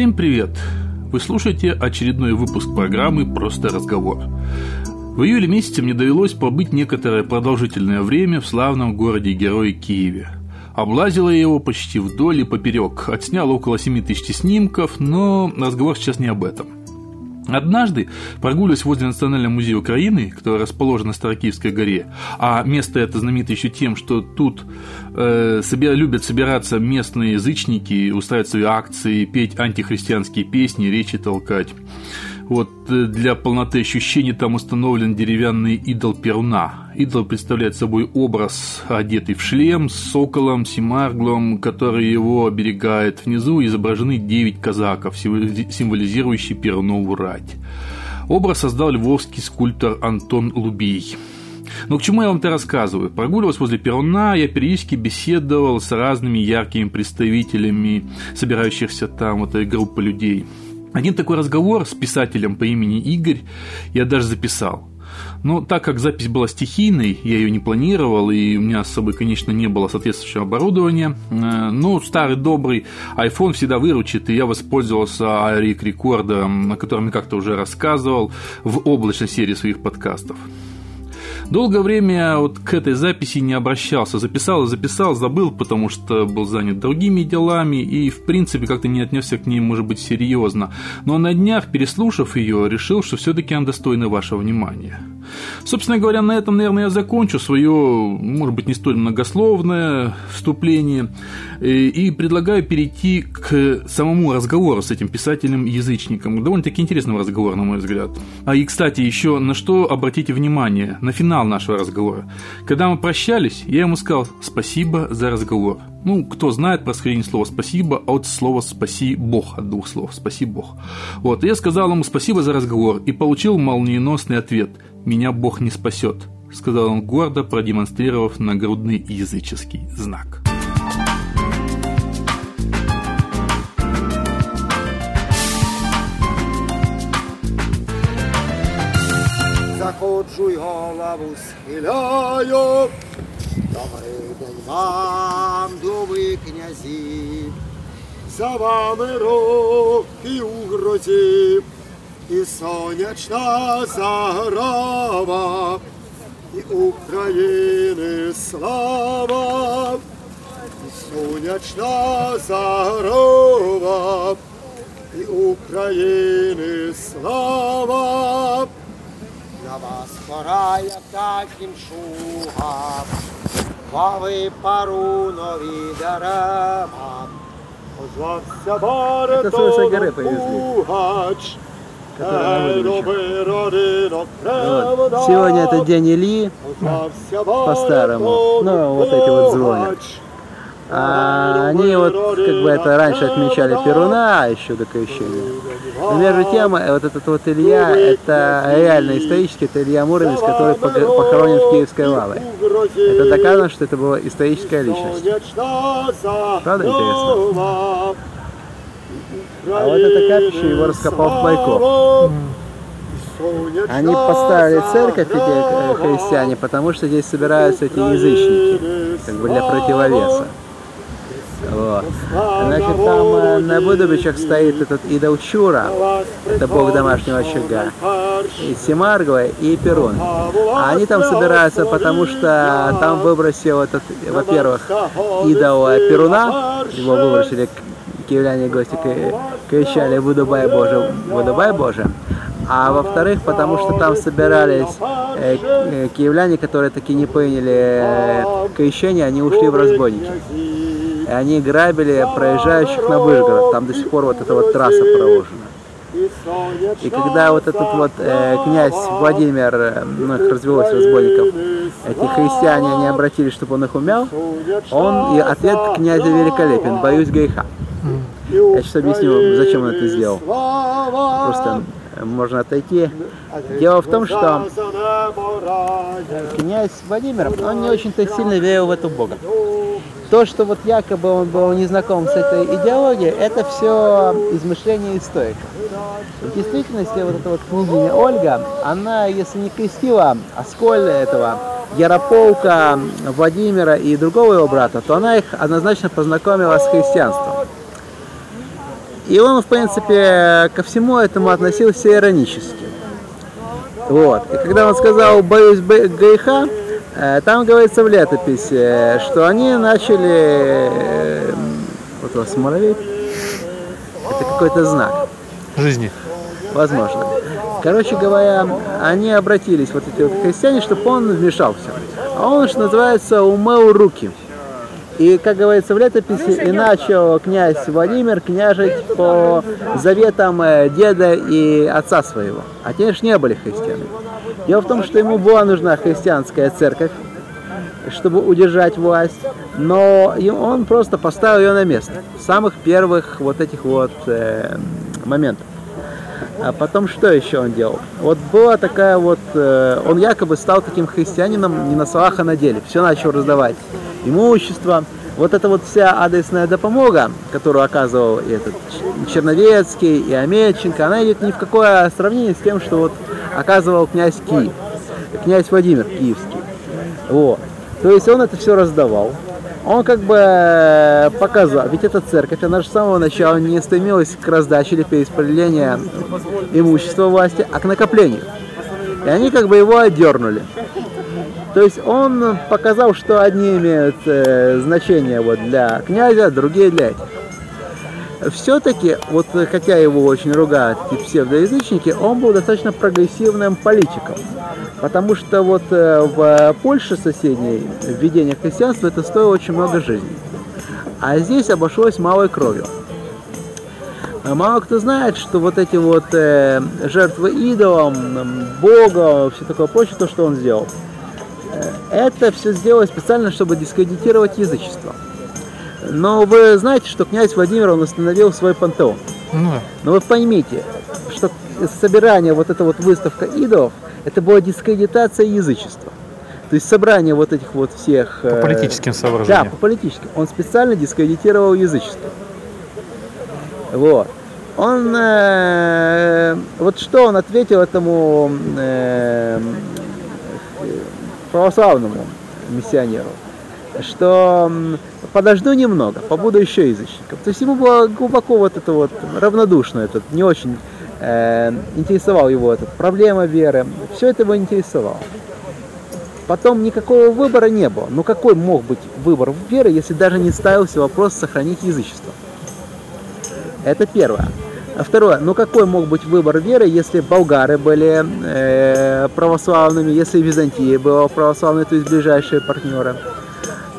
Всем привет! Вы слушаете очередной выпуск программы «Просто разговор». В июле месяце мне довелось побыть некоторое продолжительное время в славном городе-герое Киеве. Облазила я его почти вдоль и поперек, отснял около 7 тысяч снимков, но разговор сейчас не об этом. Однажды, прогуливаясь возле Национального музея Украины, который расположен на Старокиевской горе, а место это знаменито еще тем, что тут э, собер, любят собираться местные язычники, устраивать свои акции, петь антихристианские песни, речи толкать. Вот э, для полноты ощущений там установлен деревянный идол Перуна. Идол представляет собой образ, одетый в шлем, с соколом, симарглом, который его оберегает. Внизу изображены девять казаков, символизирующие Перунову рать. Образ создал львовский скульптор Антон Лубий. Но к чему я вам это рассказываю? Прогуливаясь возле Перуна, я периодически беседовал с разными яркими представителями собирающихся там вот этой группы людей – один такой разговор с писателем по имени Игорь я даже записал. Но так как запись была стихийной, я ее не планировал, и у меня с собой, конечно, не было соответствующего оборудования, э, но старый добрый iPhone всегда выручит, и я воспользовался Arik Record, о котором я как-то уже рассказывал в облачной серии своих подкастов. Долгое время вот к этой записи не обращался. Записал записал, забыл, потому что был занят другими делами и, в принципе, как-то не отнесся к ней, может быть, серьезно. Но на днях, переслушав ее, решил, что все-таки она достойна вашего внимания. Собственно говоря, на этом, наверное, я закончу свое, может быть, не столь многословное вступление и предлагаю перейти к самому разговору с этим писателем-язычником. Довольно-таки интересный разговор, на мой взгляд. А и, кстати, еще на что обратите внимание, на финал нашего разговора. Когда мы прощались, я ему сказал «спасибо за разговор». Ну, кто знает происхождение слова «спасибо» от слова «спаси Бог», от двух слов «спаси Бог». Вот, я сказал ему «спасибо за разговор» и получил молниеносный ответ – «Меня Бог не спасет», — сказал он гордо, продемонстрировав нагрудный языческий знак. Заходжу й голову схиляю, Добрий день вам, дуби князі, за вами роки у грозі, і сонячна заграва, і України слава, і сонячна заграва, і України слава. Як таким шугам, Вави пару нові дерева, Озвався баритон Пугач. Сегодня это день Ильи, по-старому. Ну, вот эти вот звонят. А они вот как бы это раньше отмечали Перуна, а еще до крещения. Но между тем, вот этот вот Илья, это реально исторически, это Илья Муромец, который похоронен в Киевской лаве. Это доказано, что это была историческая личность. Правда интересно? А вот это капище его раскопал Байков. Они поставили церковь, эти э, христиане, потому что здесь собираются эти язычники, как бы для противовеса. Вот. Значит, там э, на Будубичах стоит этот идол Чура, это бог домашнего очага, и Семаргова, и Перун. А они там собираются, потому что там выбросил этот, во-первых, идол Перуна, его выбросили киевляне гости кричали «Будубай Боже, Будубай Боже!» А во-вторых, потому что там собирались э, э, киевляне, которые таки не приняли э, крещение, они ушли в разбойники. И они грабили проезжающих на Выжгород. Там до сих пор вот эта вот трасса проложена. И когда вот этот вот э, князь Владимир, э, ну их развелось разбойников, эти христиане, они обратились, чтобы он их умял, он, и ответ князя великолепен, боюсь греха. Я сейчас объясню, зачем он это сделал. Просто можно отойти. Дело в том, что князь Владимир, он не очень-то сильно верил в эту Бога. То, что вот якобы он был не знаком с этой идеологией, это все измышление историка. В действительности вот эта вот княгиня Ольга, она, если не крестила Асколь этого Ярополка, Владимира и другого его брата, то она их однозначно познакомила с христианством. И он, в принципе, ко всему этому относился иронически. Вот. И когда он сказал «боюсь греха», там говорится в летописи, что они начали... э, Вот у вас муравей. Это какой-то знак. Жизни. Возможно. Короче говоря, они обратились, вот эти вот христиане, чтобы он вмешался. А он, что называется, умыл руки. И, как говорится в летописи, и начал князь Владимир княжить по заветам э, деда и отца своего. А те ж не были христианами. Дело в том, что ему была нужна христианская церковь, чтобы удержать власть, но он просто поставил ее на место самых первых вот этих вот э, моментов. А потом что еще он делал? Вот была такая вот, э, он якобы стал таким христианином не на словах, а на деле. Все начал раздавать имущество. Вот эта вот вся адресная допомога, которую оказывал этот Черновецкий, и Амельченко, она идет ни в какое сравнение с тем, что вот оказывал князь Киев, князь Владимир Киевский. Вот. То есть он это все раздавал. Он как бы э, показал, ведь эта церковь, она же с самого начала не стремилась к раздаче или перераспределению имущества власти, а к накоплению. И они как бы его отдернули. То есть он показал, что одни имеют э, значение вот для князя, другие для этих. Все-таки, вот хотя его очень ругают эти псевдоязычники, он был достаточно прогрессивным политиком. Потому что вот э, в Польше соседней введение христианства это стоило очень много жизней. А здесь обошлось малой кровью. А Мало кто знает, что вот эти вот э, жертвы идолам, Бога, все такое прочее, то, что он сделал, э, это все сделано специально, чтобы дискредитировать язычество. Но вы знаете, что князь Владимир, он установил свой пантеон. Ну да. Но вы поймите, что собирание, вот эта вот выставка идолов, это была дискредитация язычества. То есть собрание вот этих вот всех... По э, политическим Да, соображениям. по политическим. Он специально дискредитировал язычество. Вот. Он, э, вот что он ответил этому э, православному миссионеру, что подожду немного, побуду еще язычником. То есть ему было глубоко вот это вот равнодушно, этот не очень э, интересовал его эта проблема веры, все это его интересовало. Потом никакого выбора не было. Ну какой мог быть выбор веры, если даже не ставился вопрос сохранить язычество? Это первое. А второе, ну какой мог быть выбор веры, если болгары были э, православными, если Византия была православной, то есть ближайшие партнеры.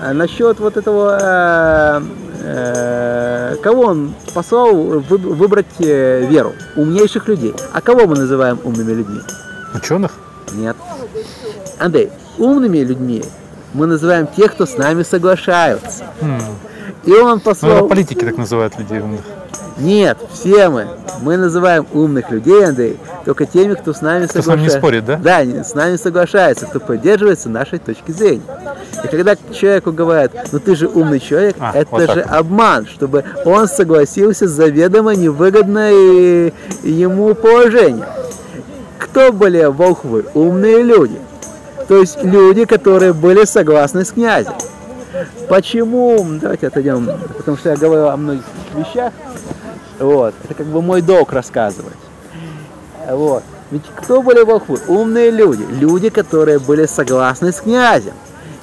А насчет вот этого, э, э, кого он послал вы- выбрать э, веру? Умнейших людей. А кого мы называем умными людьми? Ученых? Нет. Андрей, умными людьми мы называем тех, кто с нами соглашаются. М. И он Ну, послал... это политики так называют людей умных. Нет, все мы. Мы называем умных людей, Андрей, только теми, кто с нами Кто с нами не соглашается. спорит, да? Да, с нами соглашается, кто поддерживается нашей точки зрения. И когда человеку говорят, ну ты же умный человек, А, это вот так же обман, чтобы он согласился с заведомо невыгодное ему положение. Кто были волхвы? Умные люди. То есть люди, которые были согласны с князем. Почему? Давайте отойдем, потому что я говорю о многих вещах. Вот. Это как бы мой долг рассказывать. Вот. Ведь кто были волхвы? Умные люди. Люди, которые были согласны с князем.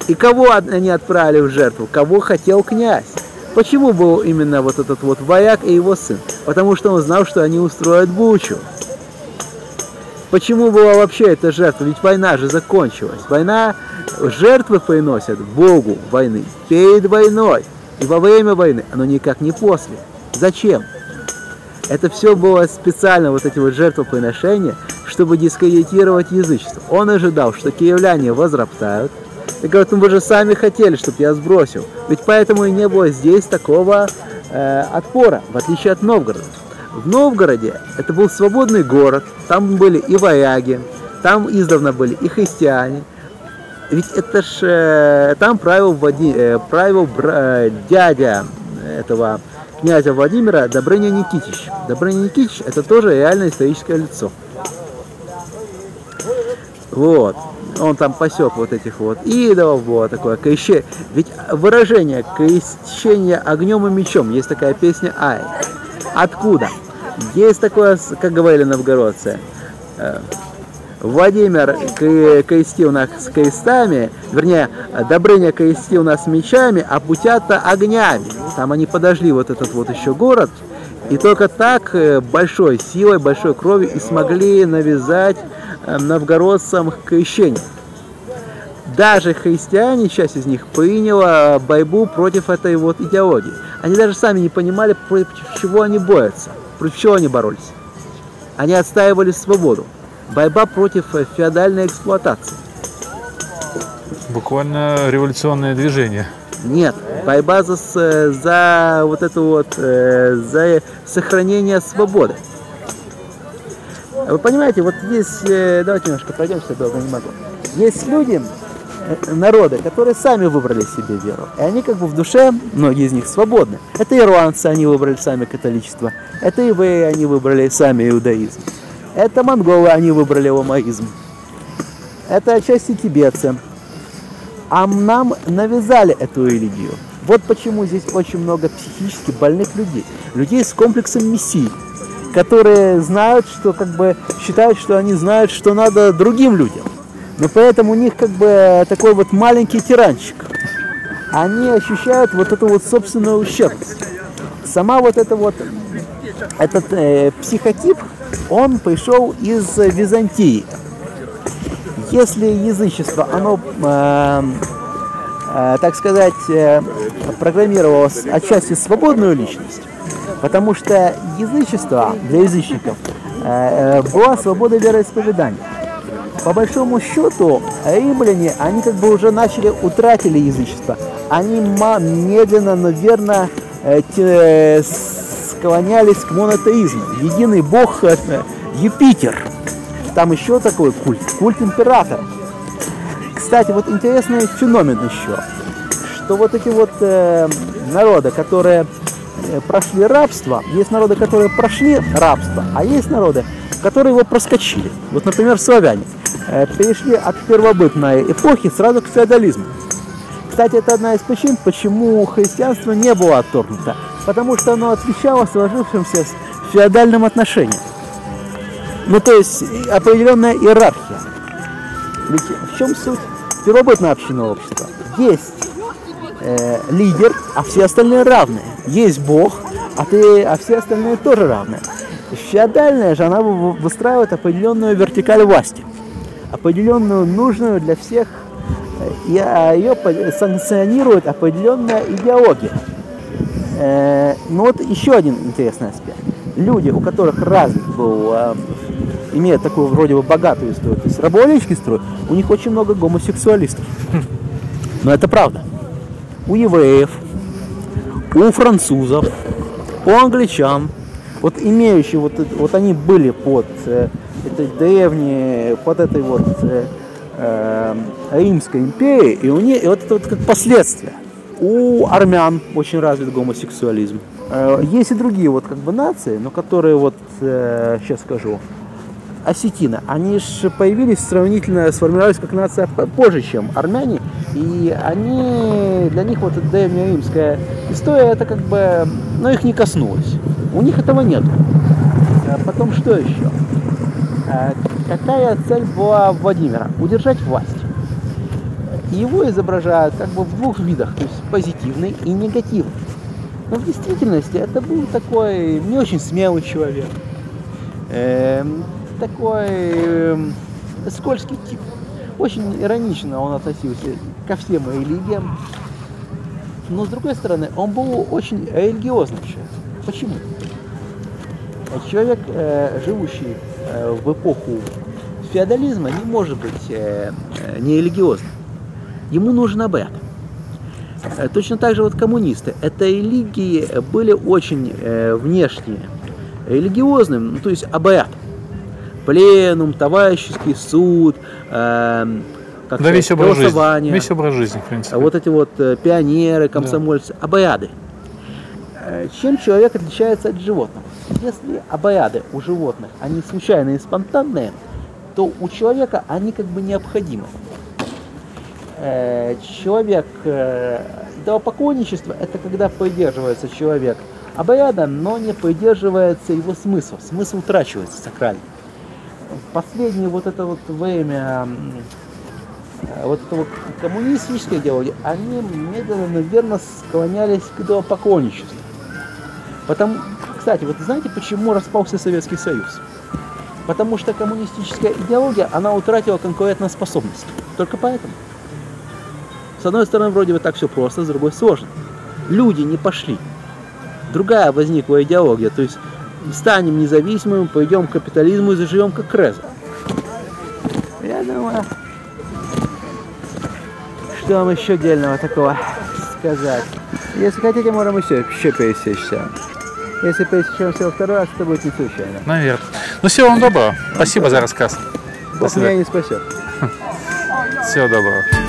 И кого они отправили в жертву? Кого хотел князь? Почему был именно вот этот вот вояк и его сын? Потому что он знал, что они устроят бучу. Почему была вообще эта жертва? Ведь война же закончилась. Война, жертвы приносят Богу войны перед войной и во время войны, но никак не после. Зачем? Это все было специально, вот эти вот жертвоприношения, чтобы дискредитировать язычество. Он ожидал, что киевляне возроптают, и говорят, ну вы же сами хотели, чтобы я сбросил. Ведь поэтому и не было здесь такого э, отпора, в отличие от Новгорода. В Новгороде это был свободный город, там были и варяги, там издавна были и христиане. Ведь это ж э, там правил, Влади- э, правил бра- э, дядя этого князя Владимира Добрыня Никитич. Добрыня Никитич это тоже реальное историческое лицо. Вот. Он там посек вот этих вот идолов, было такое крещение. Ведь выражение крещение огнем и мечом, есть такая песня Ай. Откуда? Есть такое, как говорили новгородцы, Владимир крестил нас с крестами, вернее, Добрыня крестил нас мечами, а путята огнями. Там они подожгли вот этот вот еще город, и только так э, большой силой, большой кровью и смогли навязать э, новгородцам крещение. Даже христиане, часть из них, приняла борьбу против этой вот идеологии. Они даже сами не понимали, против чего они борются, против чего они боролись. Они отстаивали свободу. Борьба против э, феодальной эксплуатации. Буквально революционное движение. Нет, борьба за, за вот это вот, э, за сохранение свободы. Вы понимаете, вот есть, э, давайте немножко пройдемся, долго не могу. Есть люди, народы, которые сами выбрали себе веру. И они как бы в душе, многие из них свободны. Это ирландцы, они выбрали сами католичество. Это евреи, они выбрали сами иудаизм. Это монголы, они выбрали ламаизм. Это отчасти тибетцы. А нам навязали эту религию. Вот почему здесь очень много психически больных людей. Людей с комплексом мессии, которые знают, что как бы считают, что они знают, что надо другим людям. Но поэтому у них как бы такой вот маленький тиранчик. Они ощущают вот эту вот собственную ущербность. Сама вот эта вот этот э, психотип, он пришел из Византии. Если язычество, оно, э, э, так сказать, э, программировалось отчасти свободную личность, потому что язычество для язычников э, э была свобода вероисповедания. По большому счету, римляне, они как бы уже начали, утратили язычество. Они медленно, но верно э, э склонялись к монотеизму. Единый бог Юпитер. Там еще такой культ, культ императора. Кстати, вот интересный феномен еще, что вот эти вот э, народы, которые э, прошли рабство, есть народы, которые прошли рабство, а есть народы, которые его проскочили. Вот, например, славяне э, перешли от первобытной эпохи сразу к феодализму. Кстати, это одна из причин, почему христианство не было отторгнуто потому что оно отвечало сложившимся феодальным отношениям. Ну, то есть определенная иерархия. Ведь в чем суть первобытного общинного общества? Есть э, лидер, а все остальные равные. Есть Бог, а, ты, а все остальные тоже равные. Феодальная же, она выстраивает определенную вертикаль власти, определенную нужную для всех, э, и а ее санкционирует определенная идеология. Э, ну вот еще один интересный аспект. Люди, у которых развит был, э, имеют такую вроде бы богатую историю, то есть рабовладельческий строй, у них очень много гомосексуалистов. Но это правда. У евреев, у французов, у англичан, вот имеющие, вот, вот они были под э, этой древней, под этой вот э, э, Римской империей, и у них, и вот это вот как последствия. У армян очень развит гомосексуализм. Э, есть и другие вот как бы нации, но которые вот, э, сейчас скажу, осетины, они же появились сравнительно, сформировались как нация позже, чем армяне, и они, для них вот эта древняя римская история, это как бы, ну, их не коснулось. У них этого нет. А потом что еще? Э, какая цель была Владимира? Удержать власть. Его изображают как бы в двух видах, то есть позитивный и негативный. Но в действительности это был такой не очень смелый человек, э, такой э, скользкий тип. Очень иронично он относился ко всем религиям. Но с другой стороны, он был очень религиозным человеком. Почему? Человек, э, живущий э, в эпоху феодализма, не может быть э, э не религиозным. Ему нужен обряд. Э, точно так же вот коммунисты. Это религии были очень э, внешние, религиозным, ну, то есть обряд. Пленум, товарищеский суд, э, как да, весь образ голосование. Жизни. Весь образ жизни, в принципе. Вот эти вот э, пионеры, комсомольцы, да. обряды. Э, чем человек отличается от животных? Если обряды у животных, они случайные и спонтанные, то у человека они как бы необходимы. Э, человек, э, идеопоклонничество – это когда придерживается человек обряда, но не поддерживается его смысл. Смысл утрачивается сакральный. Последнее вот это вот время вот это вот коммунистическое идеология, они медленно, наверное, склонялись к идолопоклонничеству. Потому, кстати, вот знаете, почему распался Советский Союз? Потому что коммунистическая идеология, она утратила конкурентоспособность. Только поэтому. С одной стороны, вроде бы так все просто, с другой сложно. Люди не пошли. Другая возникла идеология, то есть станем независимыми, пойдем к капитализму и заживем как Реза. Я думаю, что вам еще дельного такого сказать? Если хотите, можем еще, еще пересечься. Если пересечемся во второй раз, то будет не случайно. Наверное. Ну, всего вам доброго. Спасибо за рассказ. Бог меня не спасет. Всего доброго.